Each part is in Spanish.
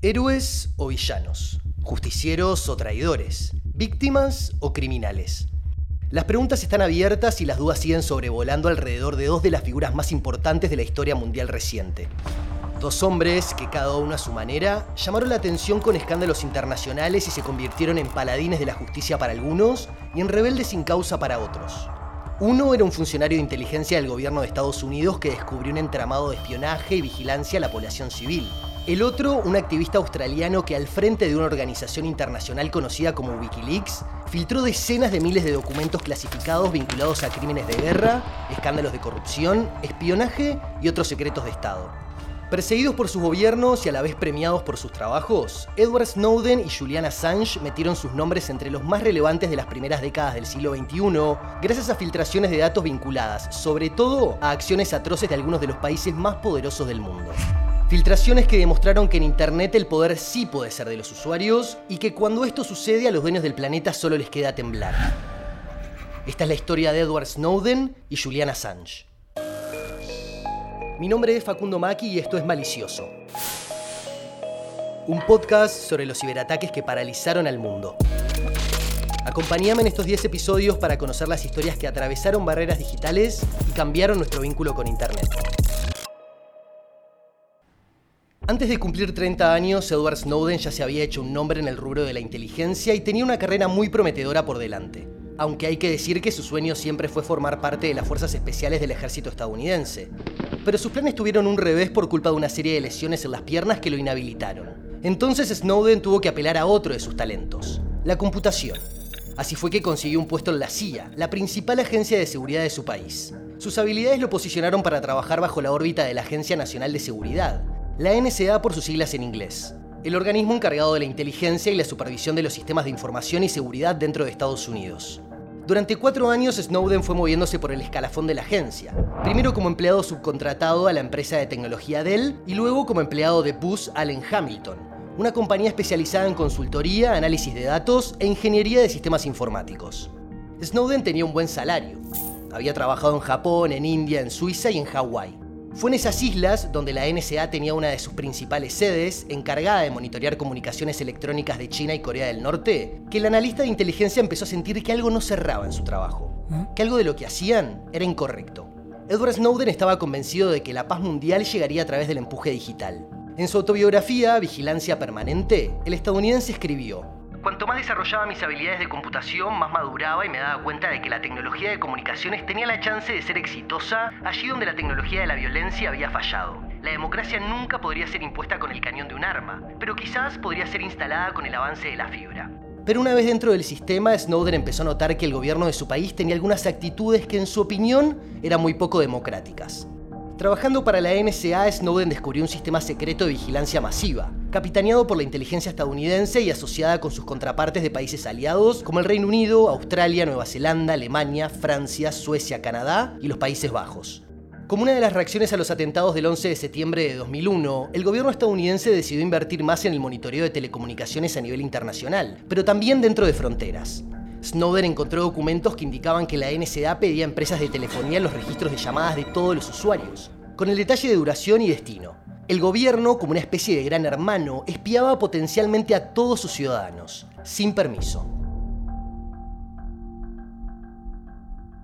¿Héroes o villanos? ¿Justicieros o traidores? ¿Víctimas o criminales? Las preguntas están abiertas y las dudas siguen sobrevolando alrededor de dos de las figuras más importantes de la historia mundial reciente. Dos hombres que cada uno a su manera llamaron la atención con escándalos internacionales y se convirtieron en paladines de la justicia para algunos y en rebeldes sin causa para otros. Uno era un funcionario de inteligencia del gobierno de Estados Unidos que descubrió un entramado de espionaje y vigilancia a la población civil. El otro, un activista australiano que al frente de una organización internacional conocida como Wikileaks, filtró decenas de miles de documentos clasificados vinculados a crímenes de guerra, escándalos de corrupción, espionaje y otros secretos de Estado. Perseguidos por sus gobiernos y a la vez premiados por sus trabajos, Edward Snowden y Julian Assange metieron sus nombres entre los más relevantes de las primeras décadas del siglo XXI, gracias a filtraciones de datos vinculadas, sobre todo, a acciones atroces de algunos de los países más poderosos del mundo. Filtraciones que demostraron que en Internet el poder sí puede ser de los usuarios y que cuando esto sucede a los dueños del planeta solo les queda temblar. Esta es la historia de Edward Snowden y Julian Assange. Mi nombre es Facundo Maki y esto es Malicioso. Un podcast sobre los ciberataques que paralizaron al mundo. Acompáñame en estos 10 episodios para conocer las historias que atravesaron barreras digitales y cambiaron nuestro vínculo con Internet. Antes de cumplir 30 años, Edward Snowden ya se había hecho un nombre en el rubro de la inteligencia y tenía una carrera muy prometedora por delante. Aunque hay que decir que su sueño siempre fue formar parte de las fuerzas especiales del ejército estadounidense pero sus planes tuvieron un revés por culpa de una serie de lesiones en las piernas que lo inhabilitaron. Entonces Snowden tuvo que apelar a otro de sus talentos, la computación. Así fue que consiguió un puesto en la CIA, la principal agencia de seguridad de su país. Sus habilidades lo posicionaron para trabajar bajo la órbita de la Agencia Nacional de Seguridad, la NSA por sus siglas en inglés, el organismo encargado de la inteligencia y la supervisión de los sistemas de información y seguridad dentro de Estados Unidos. Durante cuatro años Snowden fue moviéndose por el escalafón de la agencia, primero como empleado subcontratado a la empresa de tecnología Dell y luego como empleado de Booz Allen Hamilton, una compañía especializada en consultoría, análisis de datos e ingeniería de sistemas informáticos. Snowden tenía un buen salario. Había trabajado en Japón, en India, en Suiza y en Hawái. Fue en esas islas donde la NSA tenía una de sus principales sedes, encargada de monitorear comunicaciones electrónicas de China y Corea del Norte, que el analista de inteligencia empezó a sentir que algo no cerraba en su trabajo, ¿Eh? que algo de lo que hacían era incorrecto. Edward Snowden estaba convencido de que la paz mundial llegaría a través del empuje digital. En su autobiografía, Vigilancia Permanente, el estadounidense escribió, Cuanto más desarrollaba mis habilidades de computación, más maduraba y me daba cuenta de que la tecnología de comunicaciones tenía la chance de ser exitosa allí donde la tecnología de la violencia había fallado. La democracia nunca podría ser impuesta con el cañón de un arma, pero quizás podría ser instalada con el avance de la fibra. Pero una vez dentro del sistema, Snowden empezó a notar que el gobierno de su país tenía algunas actitudes que en su opinión eran muy poco democráticas. Trabajando para la NSA, Snowden descubrió un sistema secreto de vigilancia masiva, capitaneado por la inteligencia estadounidense y asociada con sus contrapartes de países aliados como el Reino Unido, Australia, Nueva Zelanda, Alemania, Francia, Suecia, Canadá y los Países Bajos. Como una de las reacciones a los atentados del 11 de septiembre de 2001, el gobierno estadounidense decidió invertir más en el monitoreo de telecomunicaciones a nivel internacional, pero también dentro de fronteras. Snowden encontró documentos que indicaban que la NSA pedía a empresas de telefonía los registros de llamadas de todos los usuarios, con el detalle de duración y destino. El gobierno, como una especie de gran hermano, espiaba potencialmente a todos sus ciudadanos, sin permiso.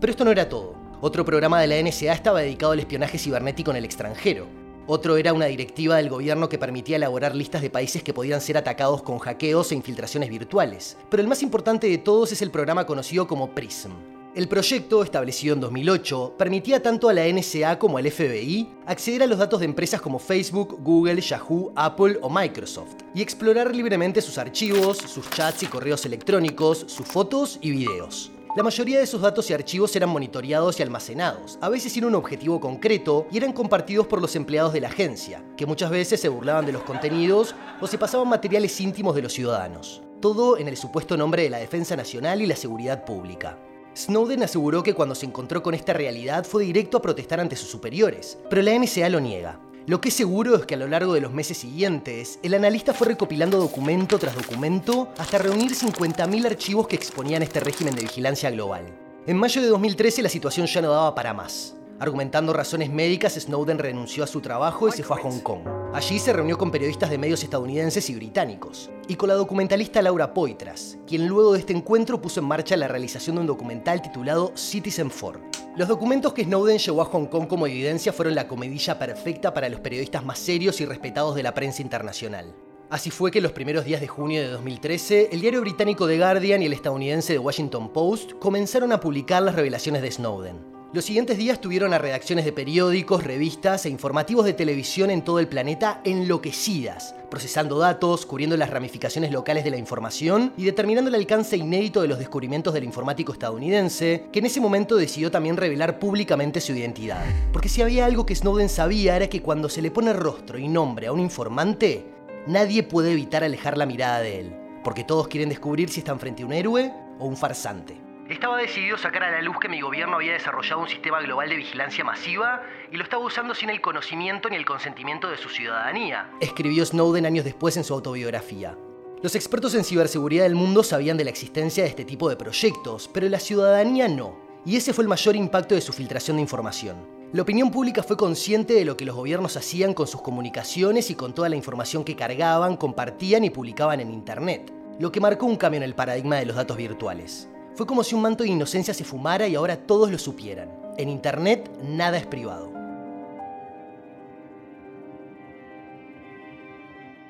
Pero esto no era todo. Otro programa de la NSA estaba dedicado al espionaje cibernético en el extranjero. Otro era una directiva del gobierno que permitía elaborar listas de países que podían ser atacados con hackeos e infiltraciones virtuales. Pero el más importante de todos es el programa conocido como PRISM. El proyecto, establecido en 2008, permitía tanto a la NSA como al FBI acceder a los datos de empresas como Facebook, Google, Yahoo, Apple o Microsoft y explorar libremente sus archivos, sus chats y correos electrónicos, sus fotos y videos. La mayoría de esos datos y archivos eran monitoreados y almacenados, a veces sin un objetivo concreto, y eran compartidos por los empleados de la agencia, que muchas veces se burlaban de los contenidos o se pasaban materiales íntimos de los ciudadanos. Todo en el supuesto nombre de la defensa nacional y la seguridad pública. Snowden aseguró que cuando se encontró con esta realidad fue directo a protestar ante sus superiores, pero la NSA lo niega. Lo que es seguro es que a lo largo de los meses siguientes, el analista fue recopilando documento tras documento hasta reunir 50.000 archivos que exponían este régimen de vigilancia global. En mayo de 2013 la situación ya no daba para más. Argumentando razones médicas, Snowden renunció a su trabajo y se fue a Hong Kong. Allí se reunió con periodistas de medios estadounidenses y británicos, y con la documentalista Laura Poitras, quien luego de este encuentro puso en marcha la realización de un documental titulado Citizen 4. Los documentos que Snowden llevó a Hong Kong como evidencia fueron la comedilla perfecta para los periodistas más serios y respetados de la prensa internacional. Así fue que los primeros días de junio de 2013, el diario británico The Guardian y el estadounidense The Washington Post comenzaron a publicar las revelaciones de Snowden. Los siguientes días tuvieron a redacciones de periódicos, revistas e informativos de televisión en todo el planeta enloquecidas, procesando datos, cubriendo las ramificaciones locales de la información y determinando el alcance inédito de los descubrimientos del informático estadounidense, que en ese momento decidió también revelar públicamente su identidad. Porque si había algo que Snowden sabía era que cuando se le pone rostro y nombre a un informante, nadie puede evitar alejar la mirada de él, porque todos quieren descubrir si están frente a un héroe o un farsante. Estaba decidido sacar a la luz que mi gobierno había desarrollado un sistema global de vigilancia masiva y lo estaba usando sin el conocimiento ni el consentimiento de su ciudadanía, escribió Snowden años después en su autobiografía. Los expertos en ciberseguridad del mundo sabían de la existencia de este tipo de proyectos, pero la ciudadanía no, y ese fue el mayor impacto de su filtración de información. La opinión pública fue consciente de lo que los gobiernos hacían con sus comunicaciones y con toda la información que cargaban, compartían y publicaban en Internet, lo que marcó un cambio en el paradigma de los datos virtuales. Fue como si un manto de inocencia se fumara y ahora todos lo supieran. En Internet nada es privado.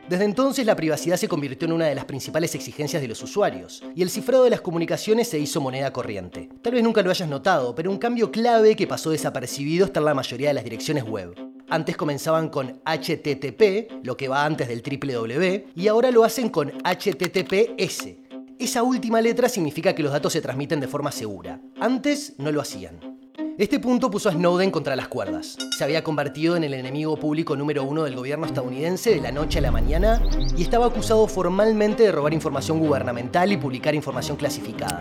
Desde entonces la privacidad se convirtió en una de las principales exigencias de los usuarios, y el cifrado de las comunicaciones se hizo moneda corriente. Tal vez nunca lo hayas notado, pero un cambio clave que pasó desapercibido está en la mayoría de las direcciones web. Antes comenzaban con HTTP, lo que va antes del www, y ahora lo hacen con HTTPS, esa última letra significa que los datos se transmiten de forma segura. Antes no lo hacían. Este punto puso a Snowden contra las cuerdas. Se había convertido en el enemigo público número uno del gobierno estadounidense de la noche a la mañana y estaba acusado formalmente de robar información gubernamental y publicar información clasificada.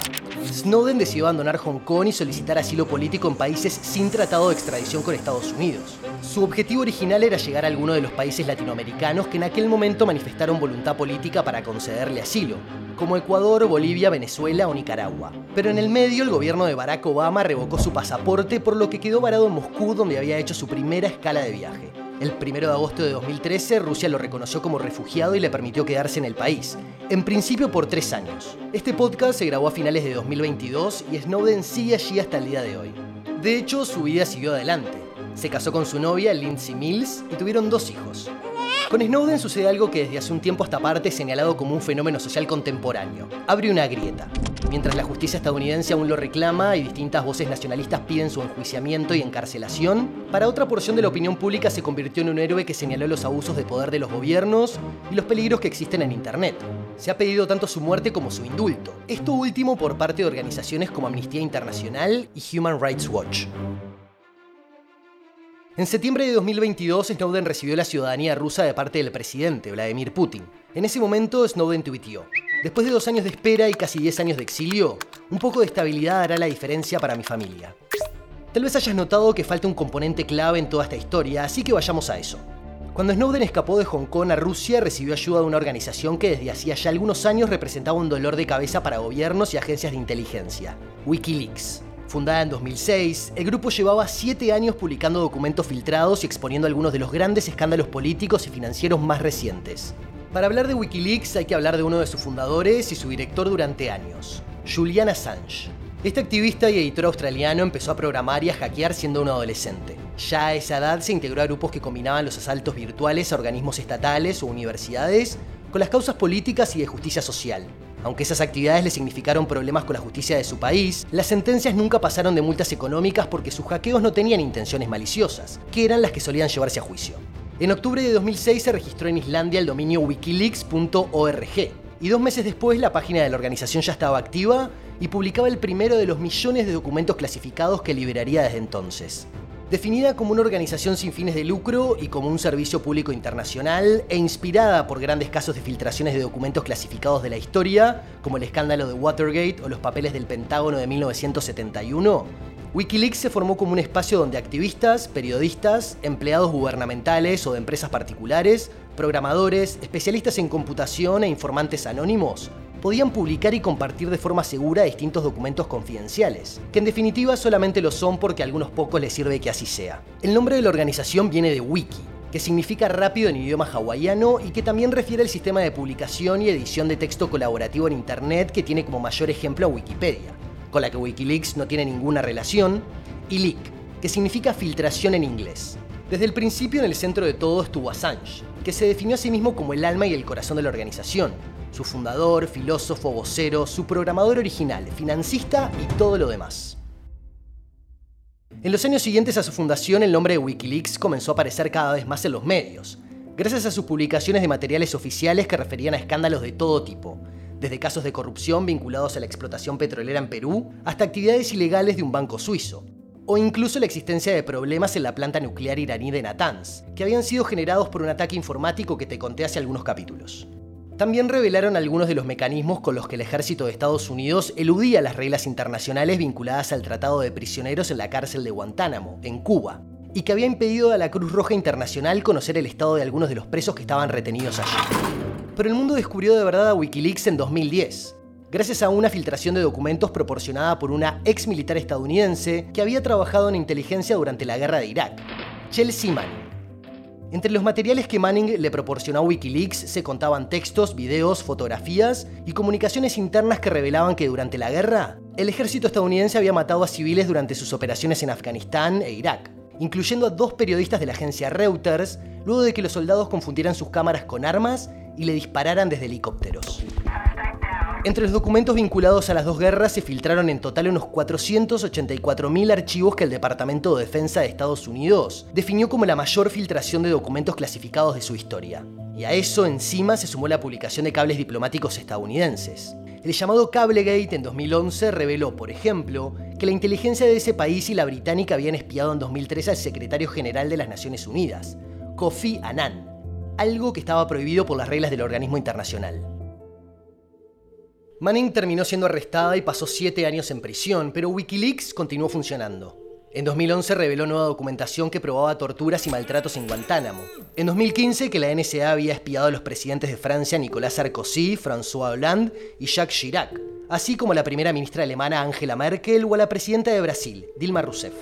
Snowden decidió abandonar Hong Kong y solicitar asilo político en países sin tratado de extradición con Estados Unidos. Su objetivo original era llegar a alguno de los países latinoamericanos que en aquel momento manifestaron voluntad política para concederle asilo, como Ecuador, Bolivia, Venezuela o Nicaragua. Pero en el medio el gobierno de Barack Obama revocó su pasaporte por lo que quedó varado en Moscú donde había hecho su primera escala de viaje. El 1 de agosto de 2013 Rusia lo reconoció como refugiado y le permitió quedarse en el país, en principio por tres años. Este podcast se grabó a finales de 2022 y Snowden sigue allí hasta el día de hoy. De hecho, su vida siguió adelante. Se casó con su novia, Lindsay Mills, y tuvieron dos hijos. Con Snowden sucede algo que desde hace un tiempo a esta parte es señalado como un fenómeno social contemporáneo. Abre una grieta. Mientras la justicia estadounidense aún lo reclama y distintas voces nacionalistas piden su enjuiciamiento y encarcelación, para otra porción de la opinión pública se convirtió en un héroe que señaló los abusos de poder de los gobiernos y los peligros que existen en Internet. Se ha pedido tanto su muerte como su indulto. Esto último por parte de organizaciones como Amnistía Internacional y Human Rights Watch. En septiembre de 2022, Snowden recibió la ciudadanía rusa de parte del presidente, Vladimir Putin. En ese momento, Snowden tuiteó, Después de dos años de espera y casi diez años de exilio, un poco de estabilidad hará la diferencia para mi familia. Tal vez hayas notado que falta un componente clave en toda esta historia, así que vayamos a eso. Cuando Snowden escapó de Hong Kong a Rusia, recibió ayuda de una organización que desde hacía ya algunos años representaba un dolor de cabeza para gobiernos y agencias de inteligencia, Wikileaks. Fundada en 2006, el grupo llevaba siete años publicando documentos filtrados y exponiendo algunos de los grandes escándalos políticos y financieros más recientes. Para hablar de Wikileaks hay que hablar de uno de sus fundadores y su director durante años, Julian Assange. Este activista y editor australiano empezó a programar y a hackear siendo un adolescente. Ya a esa edad se integró a grupos que combinaban los asaltos virtuales a organismos estatales o universidades con las causas políticas y de justicia social. Aunque esas actividades le significaron problemas con la justicia de su país, las sentencias nunca pasaron de multas económicas porque sus hackeos no tenían intenciones maliciosas, que eran las que solían llevarse a juicio. En octubre de 2006 se registró en Islandia el dominio wikileaks.org, y dos meses después la página de la organización ya estaba activa y publicaba el primero de los millones de documentos clasificados que liberaría desde entonces. Definida como una organización sin fines de lucro y como un servicio público internacional e inspirada por grandes casos de filtraciones de documentos clasificados de la historia, como el escándalo de Watergate o los papeles del Pentágono de 1971, Wikileaks se formó como un espacio donde activistas, periodistas, empleados gubernamentales o de empresas particulares, programadores, especialistas en computación e informantes anónimos podían publicar y compartir de forma segura distintos documentos confidenciales, que en definitiva solamente lo son porque a algunos pocos les sirve que así sea. El nombre de la organización viene de Wiki, que significa rápido en idioma hawaiano y que también refiere al sistema de publicación y edición de texto colaborativo en Internet que tiene como mayor ejemplo a Wikipedia, con la que Wikileaks no tiene ninguna relación, y leak, que significa filtración en inglés. Desde el principio en el centro de todo estuvo Assange, que se definió a sí mismo como el alma y el corazón de la organización, su fundador, filósofo, vocero, su programador original, financista y todo lo demás. En los años siguientes a su fundación, el nombre de Wikileaks comenzó a aparecer cada vez más en los medios, gracias a sus publicaciones de materiales oficiales que referían a escándalos de todo tipo, desde casos de corrupción vinculados a la explotación petrolera en Perú hasta actividades ilegales de un banco suizo, o incluso la existencia de problemas en la planta nuclear iraní de Natanz, que habían sido generados por un ataque informático que te conté hace algunos capítulos. También revelaron algunos de los mecanismos con los que el ejército de Estados Unidos eludía las reglas internacionales vinculadas al tratado de prisioneros en la cárcel de Guantánamo, en Cuba, y que había impedido a la Cruz Roja Internacional conocer el estado de algunos de los presos que estaban retenidos allí. Pero el mundo descubrió de verdad a Wikileaks en 2010, gracias a una filtración de documentos proporcionada por una ex militar estadounidense que había trabajado en inteligencia durante la guerra de Irak, Chelsea Manning. Entre los materiales que Manning le proporcionó a Wikileaks se contaban textos, videos, fotografías y comunicaciones internas que revelaban que durante la guerra, el ejército estadounidense había matado a civiles durante sus operaciones en Afganistán e Irak, incluyendo a dos periodistas de la agencia Reuters, luego de que los soldados confundieran sus cámaras con armas y le dispararan desde helicópteros. Entre los documentos vinculados a las dos guerras se filtraron en total unos 484.000 archivos que el Departamento de Defensa de Estados Unidos definió como la mayor filtración de documentos clasificados de su historia. Y a eso encima se sumó la publicación de cables diplomáticos estadounidenses. El llamado Cablegate en 2011 reveló, por ejemplo, que la inteligencia de ese país y la británica habían espiado en 2003 al secretario general de las Naciones Unidas, Kofi Annan, algo que estaba prohibido por las reglas del organismo internacional. Manning terminó siendo arrestada y pasó siete años en prisión, pero Wikileaks continuó funcionando. En 2011 reveló nueva documentación que probaba torturas y maltratos en Guantánamo. En 2015 que la NSA había espiado a los presidentes de Francia Nicolas Sarkozy, François Hollande y Jacques Chirac, así como a la primera ministra alemana Angela Merkel o a la presidenta de Brasil, Dilma Rousseff.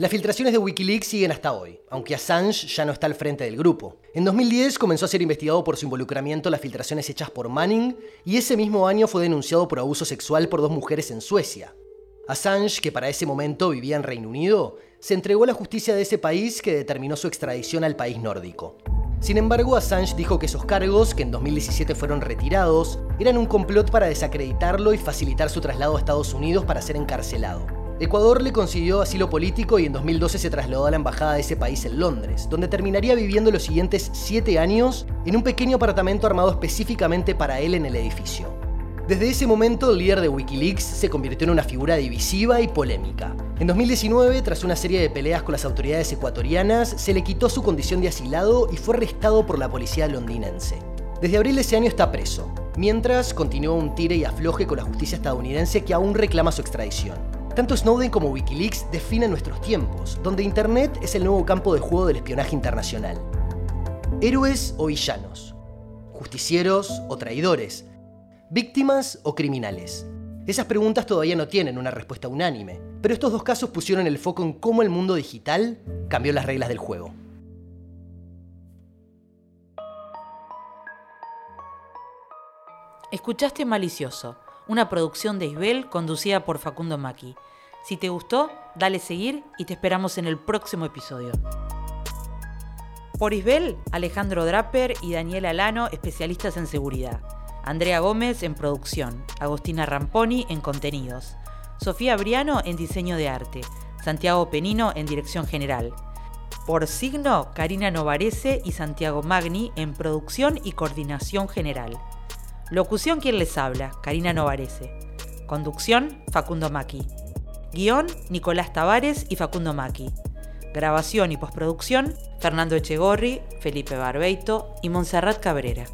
Las filtraciones de Wikileaks siguen hasta hoy, aunque Assange ya no está al frente del grupo. En 2010 comenzó a ser investigado por su involucramiento en las filtraciones hechas por Manning y ese mismo año fue denunciado por abuso sexual por dos mujeres en Suecia. Assange, que para ese momento vivía en Reino Unido, se entregó a la justicia de ese país que determinó su extradición al país nórdico. Sin embargo, Assange dijo que esos cargos, que en 2017 fueron retirados, eran un complot para desacreditarlo y facilitar su traslado a Estados Unidos para ser encarcelado. Ecuador le consiguió asilo político y en 2012 se trasladó a la embajada de ese país en Londres, donde terminaría viviendo los siguientes siete años en un pequeño apartamento armado específicamente para él en el edificio. Desde ese momento, el líder de Wikileaks se convirtió en una figura divisiva y polémica. En 2019, tras una serie de peleas con las autoridades ecuatorianas, se le quitó su condición de asilado y fue arrestado por la policía londinense. Desde abril de ese año está preso, mientras continúa un tire y afloje con la justicia estadounidense que aún reclama su extradición. Tanto Snowden como Wikileaks definen nuestros tiempos, donde Internet es el nuevo campo de juego del espionaje internacional. Héroes o villanos, justicieros o traidores, víctimas o criminales. Esas preguntas todavía no tienen una respuesta unánime, pero estos dos casos pusieron el foco en cómo el mundo digital cambió las reglas del juego. Escuchaste Malicioso una producción de Isbel conducida por Facundo Maki. Si te gustó, dale seguir y te esperamos en el próximo episodio. Por Isbel, Alejandro Draper y Daniela Alano, especialistas en seguridad. Andrea Gómez en producción, Agostina Ramponi en contenidos, Sofía Briano en diseño de arte, Santiago Penino en dirección general. Por signo, Karina Novarese y Santiago Magni en producción y coordinación general. Locución quien les habla, Karina Novarese. Conducción, Facundo Maki. Guión, Nicolás Tavares y Facundo Maki. Grabación y postproducción, Fernando Echegorri, Felipe Barbeito y Montserrat Cabrera.